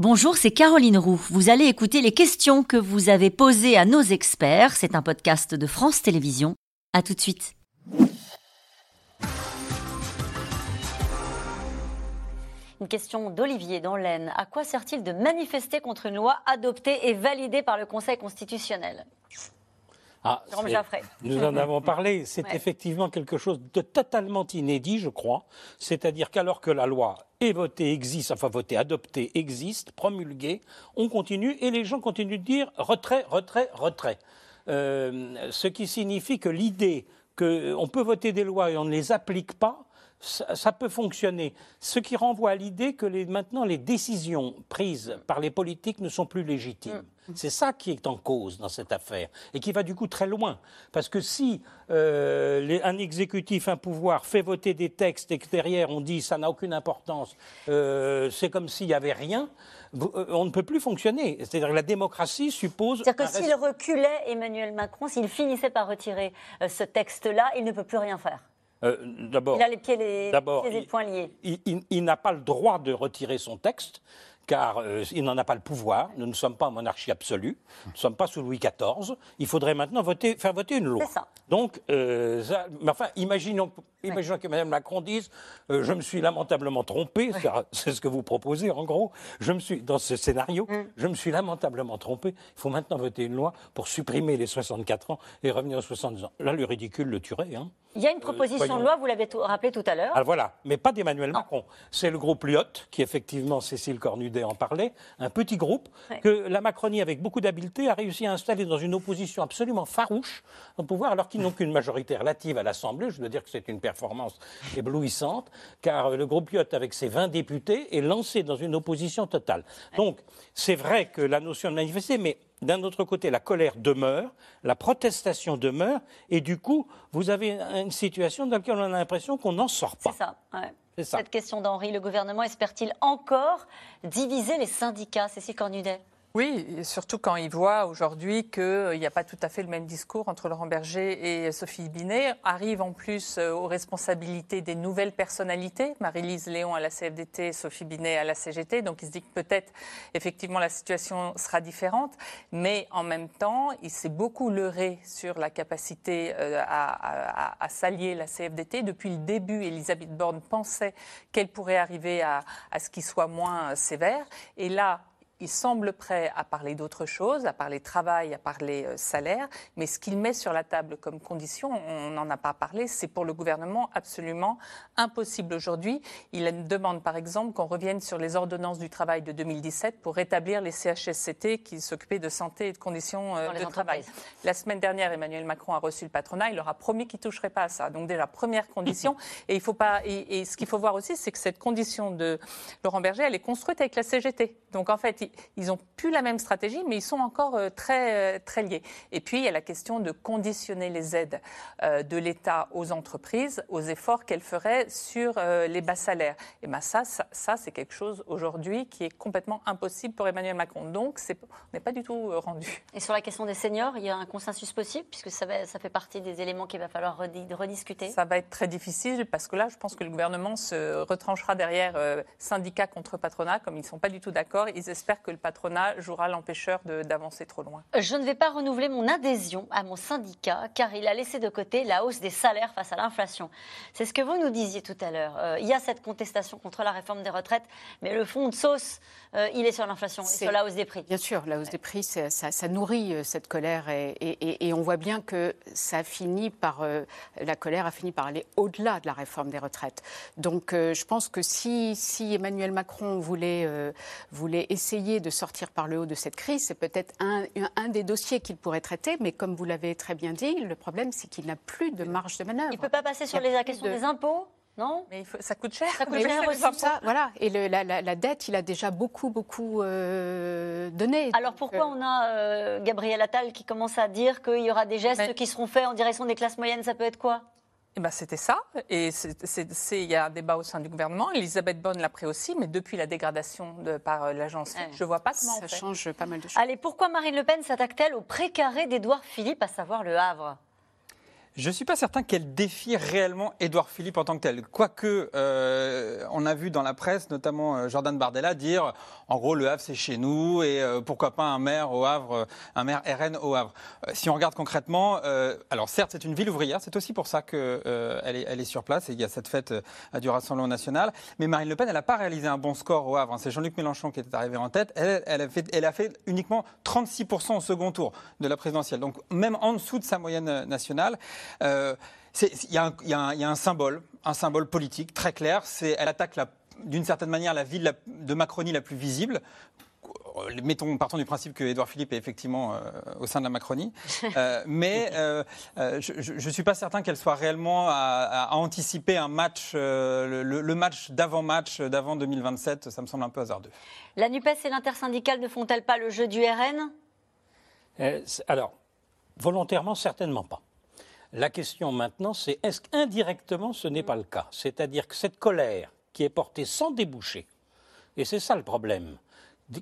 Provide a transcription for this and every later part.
Bonjour, c'est Caroline Roux. Vous allez écouter les questions que vous avez posées à nos experts. C'est un podcast de France Télévisions. À tout de suite. Une question d'Olivier dans l'Aisne. À quoi sert-il de manifester contre une loi adoptée et validée par le Conseil constitutionnel? Ah, nous en avons parlé. C'est effectivement quelque chose de totalement inédit, je crois. C'est-à-dire qu'alors que la loi est votée, existe, enfin votée, adoptée, existe, promulguée, on continue et les gens continuent de dire retrait, retrait, retrait. Euh, ce qui signifie que l'idée qu'on peut voter des lois et on ne les applique pas, ça, peut fonctionner. Ce qui renvoie à l'idée que maintenant les décisions prises par les politiques ne sont plus légitimes. Mm. C'est ça qui est en cause dans cette affaire et qui va du coup très loin. Parce que si euh, un exécutif, un pouvoir fait voter des textes et que derrière on dit ça n'a aucune importance, euh, c'est comme s'il n'y avait rien, euh, on ne peut plus fonctionner. C'est-à-dire que la démocratie suppose. C'est-à-dire que s'il reculait Emmanuel Macron, s'il finissait par retirer ce texte-là, il ne peut plus rien faire. Euh, il a les pieds, les, pieds et les poings liés. il n'a pas le droit de retirer son texte car euh, il n'en a pas le pouvoir. Nous ne sommes pas en monarchie absolue. Nous ne sommes pas sous Louis XIV. Il faudrait maintenant voter, faire voter une loi. Ça. Donc, euh, mais enfin, imaginons, imaginons que Mme Macron dise euh, Je me suis lamentablement trompé. C'est ce que vous proposez, en gros. Je me suis, dans ce scénario, mm. je me suis lamentablement trompé. Il faut maintenant voter une loi pour supprimer les 64 ans et revenir aux 70 ans. Là, le ridicule le tuerait. Hein. Il y a une proposition de loi, vous l'avez rappelé tout à l'heure. Ah, voilà, mais pas d'Emmanuel Macron. C'est le groupe Lyotte, qui effectivement, Cécile Cornudet en parlait, un petit groupe que la Macronie, avec beaucoup d'habileté, a réussi à installer dans une opposition absolument farouche au pouvoir, alors qu'ils n'ont qu'une majorité relative à l'Assemblée. Je dois dire que c'est une performance éblouissante, car le groupe Lyotte, avec ses 20 députés, est lancé dans une opposition totale. Donc, c'est vrai que la notion de manifester, mais d'un autre côté, la colère demeure, la protestation demeure, et du coup, vous avez une situation dans laquelle on a l'impression qu'on n'en sort pas. C'est ça. Cette question d'Henri, le gouvernement espère-t-il encore diviser les syndicats Cécile Cornudet? Oui, surtout quand il voit aujourd'hui qu'il n'y a pas tout à fait le même discours entre Laurent Berger et Sophie Binet. Arrive en plus euh, aux responsabilités des nouvelles personnalités, Marie-Lise Léon à la CFDT, Sophie Binet à la CGT. Donc il se dit que peut-être effectivement la situation sera différente. Mais en même temps, il s'est beaucoup leurré sur la capacité euh, à, s'allier la CFDT. Depuis le début, Elisabeth Borne pensait qu'elle pourrait arriver à, à ce qu'il soit moins sévère. Et là, il semble prêt à parler d'autre chose, à parler travail, à parler euh, salaire, mais ce qu'il met sur la table comme condition, on n'en a pas parlé, c'est pour le gouvernement absolument impossible aujourd'hui. Il demande par exemple qu'on revienne sur les ordonnances du travail de 2017 pour rétablir les CHSCT qui s'occupaient de santé et de conditions euh, de travail. La semaine dernière, Emmanuel Macron a reçu le patronat, il leur a promis qu'il ne toucherait pas à ça. Donc déjà, première condition. et, il faut pas, et, et ce qu'il faut voir aussi, c'est que cette condition de Laurent Berger, elle est construite avec la CGT. Donc en fait, ils n'ont plus la même stratégie, mais ils sont encore euh, très, euh, très liés. Et puis, il y a la question de conditionner les aides euh, de l'État aux entreprises, aux efforts qu'elles feraient sur les bas salaires. Et bien ça, ça, c'est quelque chose aujourd'hui qui est complètement impossible pour Emmanuel Macron. Donc, on n'est pas du tout rendu. Et sur la question des seniors, il y a un consensus possible, puisque ça, ça fait partie des éléments qu'il va falloir rediscuter Ça va être très difficile, parce que là, je pense que le gouvernement se retranchera derrière syndicats contre patronat, comme ils ne sont pas du tout d'accord. Ils espèrent que le patronat jouera l'empêcheur d'avancer trop loin. Je ne vais pas renouveler mon adhésion à mon syndicat car il a laissé de côté la hausse des salaires face à l'inflation. C'est ce que vous nous disiez tout à l'heure. Euh, il y a cette contestation contre la réforme des retraites, mais le fond de sauce, euh, il est sur l'inflation et sur la hausse des prix. Bien sûr, la hausse des prix, ça, ça, nourrit euh, cette colère et, et, et, on voit bien que ça finit par, la colère a fini par aller au-delà de la réforme des retraites. Donc je pense que si, si Emmanuel Macron voulait, voulait essayer de sortir par le haut de cette crise, c'est peut-être un, un, des dossiers qu'il pourrait traiter, mais comme vous l'avez très bien dit, le problème c'est qu'il n'a plus de marge de manœuvre. Il ne peut pas passer sur les questions des impôts non? Mais ça coûte cher. Ça coûte cher aussi. Ça, voilà. Et le, la, dette, il a déjà beaucoup, beaucoup euh, donné. Alors pourquoi euh, on a euh, Gabriel Attal qui commence à dire qu'il y aura des gestes qui seront faits en direction des classes moyennes Ça peut être quoi? Eh ben, c'était ça. Et il y a un débat au sein du gouvernement. Elisabeth Bonne l'a pris aussi, mais depuis la dégradation de, par euh, l'agence, je ne vois pas comment ça change pas mal de choses. Allez, pourquoi Marine Le Pen s'attaque-t-elle au précaré d'Édouard Philippe, à savoir le Havre? Je ne suis pas certain qu'elle défie réellement Édouard Philippe en tant que tel. Quoique, euh, on a vu dans la presse, notamment euh, Jordan Bardella, dire en gros, le Havre, c'est chez nous, et euh, pourquoi pas un maire au Havre, un maire RN au Havre. si on regarde concrètement, alors certes, c'est une ville ouvrière, c'est aussi pour ça qu'elle est, elle est sur place, et il y a cette fête du Rassemblement national. Mais Marine Le Pen, elle n'a pas réalisé un bon score au Havre. Hein. C'est Jean-Luc Mélenchon qui était arrivé en tête. Elle, elle, a fait, elle a fait uniquement 36% au second tour de la présidentielle. Donc, même en dessous de sa moyenne nationale. Euh, il y, a un symbole, un symbole politique très clair. Elle attaque d'une certaine manière la ville de Macronie la plus visible. Euh, mettons, partons du principe que Édouard Philippe est effectivement euh, au sein de la Macronie. mais je ne suis pas certain qu'elle soit réellement à, anticiper un match, le, match d'avant-match, d'avant 2027. Ça me semble un peu hasardeux. La NUPES et l'intersyndicale ne font-elles pas le jeu du RN Alors, volontairement, certainement pas. La question maintenant, c'est est-ce qu'indirectement ce n'est pas le cas? C'est-à-dire que cette colère qui est portée sans déboucher, et c'est ça le problème,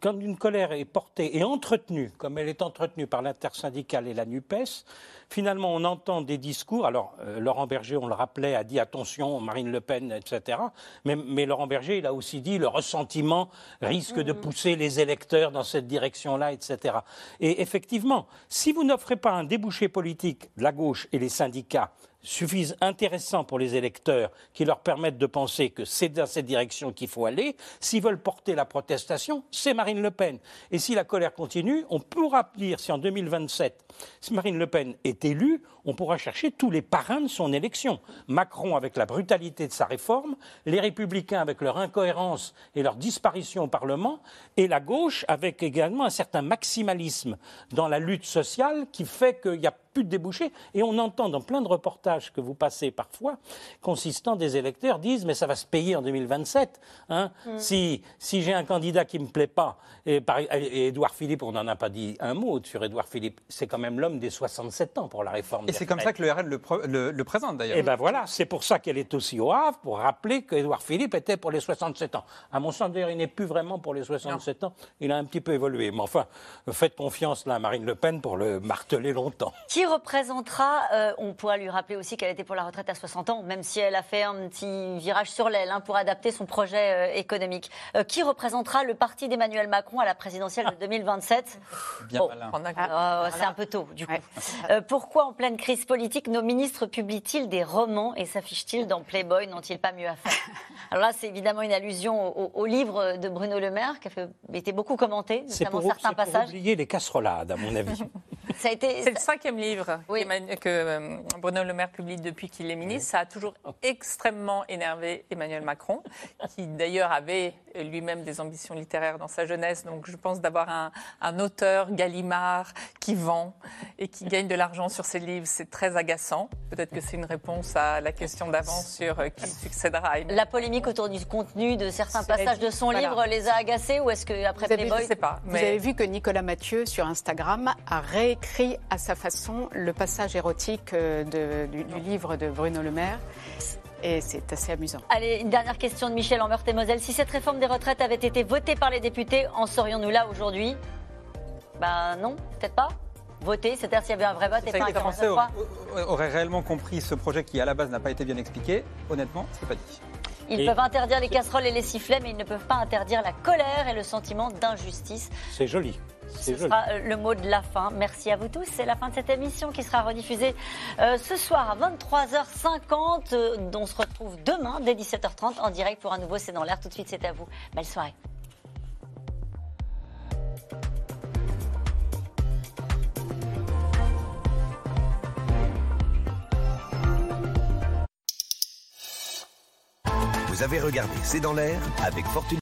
quand une colère est portée et entretenue, comme elle est entretenue par l'intersyndicale et la NUPES, finalement on entend des discours. Alors euh, Laurent Berger, on le rappelait, a dit attention, Marine Le Pen, etc. Mais, Laurent Berger, il a aussi dit le ressentiment risque de pousser les électeurs dans cette direction-là, etc. Et effectivement, si vous n'offrez pas un débouché politique, la gauche et les syndicats, suffisent intéressants pour les électeurs, qui leur permettent de penser que c'est dans cette direction qu'il faut aller. S'ils veulent porter la protestation, c'est Marine Le Pen. Et si la colère continue, on pourra dire si en 2027, si Marine Le Pen est élue, on pourra chercher tous les parrains de son élection. Macron avec la brutalité de sa réforme, les républicains avec leur incohérence et leur disparition au Parlement, et la gauche avec également un certain maximalisme dans la lutte sociale qui fait qu'il y a plus de débouchés. Et on entend dans plein de reportages que vous passez parfois, consistant des électeurs disent mais ça va se payer en 2027. Hein. Mm. Si, si j'ai un candidat qui ne me plaît pas, et, par, Édouard Philippe, on n'en a pas dit un mot sur Édouard Philippe, c'est quand même l'homme des 67 ans pour la réforme. Et c'est comme ça que le RN le, présente d'ailleurs. Et ben voilà, c'est pour ça qu'elle est aussi au Havre, pour rappeler qu'Édouard Philippe était pour les 67 ans. À mon sens, d'ailleurs, il n'est plus vraiment pour les 67 ans, il a un petit peu évolué. Mais enfin, faites confiance là à Marine Le Pen pour le marteler longtemps qui représentera, euh, on pourra lui rappeler aussi qu'elle était pour la retraite à 60 ans, même si elle a fait un petit virage sur l'aile hein, pour adapter son projet euh, économique. Euh, qui représentera le parti d'Emmanuel Macron à la présidentielle de 2027 Bien ah, C'est un peu tôt, du coup. pourquoi, en pleine crise politique, nos ministres publient-ils des romans et s'affichent-ils dans Playboy? N'ont-ils pas mieux à faire? Alors là, c'est évidemment une allusion au, livre de Bruno Le Maire, qui a été beaucoup commenté, notamment pour, certains passages. C'est pour oublier les casserolades, à mon avis. C'est le cinquième livre que euh, Bruno Le Maire publie depuis qu'il est ministre. Ça a toujours extrêmement énervé Emmanuel Macron, qui d'ailleurs avait lui-même des ambitions littéraires dans sa jeunesse. Donc je pense d'avoir un, auteur, Gallimard, qui vend et qui gagne de l'argent sur ses livres, c'est très agaçant. Peut-être que c'est une réponse à la question d'avant sur euh, qui succédera à La polémique autour du contenu de certains passages de son livre les a agacés ou est-ce qu'après Playboy... Je sais pas. Vous avez vu que Nicolas Mathieu, sur Instagram, a réécrit à sa façon le passage érotique euh, du, livre de Bruno Le Maire. Et c'est assez amusant. Allez, une dernière question de Michel en et Moselle. Si cette réforme des retraites avait été votée par les députés, en serions-nous là aujourd'hui? Ben non, peut-être pas voter, c'est-à-dire s'il y avait un vrai vote et pas un 43 aurait, aurait réellement compris ce projet qui, à la base, n'a pas été bien expliqué. Honnêtement, c'est pas dit. Ils peuvent interdire les casseroles et les sifflets, mais ils ne peuvent pas interdire la colère et le sentiment d'injustice. C'est joli. Ce sera euh, le mot de la fin. Merci à vous tous. C'est la fin de cette émission qui sera rediffusée euh, ce soir à 23h50. Euh, on se retrouve demain dès 17h30 en direct pour un nouveau C'est dans l'air. Tout de suite, c'est à vous. Belle soirée. Vous avez regardé C'est dans l'air avec Fortune.